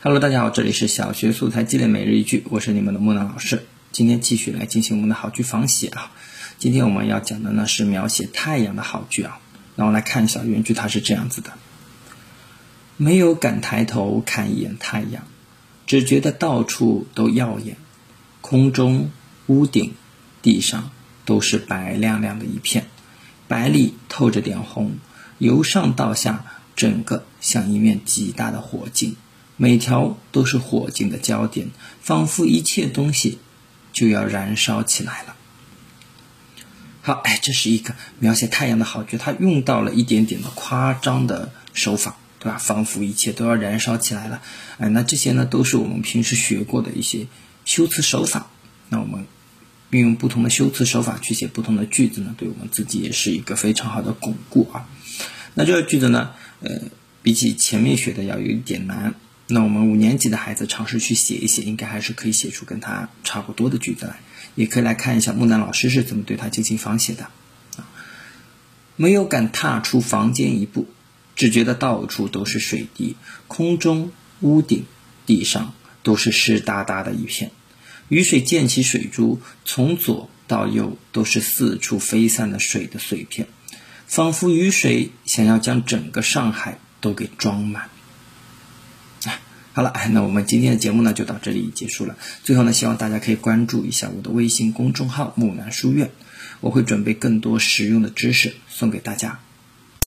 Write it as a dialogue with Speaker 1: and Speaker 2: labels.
Speaker 1: Hello，大家好，这里是小学素材积累每日一句，我是你们的木兰老师。今天继续来进行我们的好句仿写啊。今天我们要讲的呢是描写太阳的好句啊。那我来看一下原句，它是这样子的：没有敢抬头看一眼太阳，只觉得到处都耀眼，空中、屋顶、地上都是白亮亮的一片，白里透着点红，由上到下，整个像一面极大的火镜。每条都是火镜的焦点，仿佛一切东西就要燃烧起来了。好，哎，这是一个描写太阳的好句，它用到了一点点的夸张的手法，对吧？仿佛一切都要燃烧起来了。哎，那这些呢，都是我们平时学过的一些修辞手法。那我们运用不同的修辞手法去写不同的句子呢，对我们自己也是一个非常好的巩固啊。那这个句子呢，呃，比起前面学的要有一点难。那我们五年级的孩子尝试去写一写，应该还是可以写出跟他差不多的句子来。也可以来看一下木南老师是怎么对他进行仿写的。啊，没有敢踏出房间一步，只觉得到处都是水滴，空中、屋顶、地上都是湿哒哒的一片。雨水溅起水珠，从左到右都是四处飞散的水的碎片，仿佛雨水想要将整个上海都给装满。好了，那我们今天的节目呢就到这里结束了。最后呢，希望大家可以关注一下我的微信公众号“木兰书院”，我会准备更多实用的知识送给大家。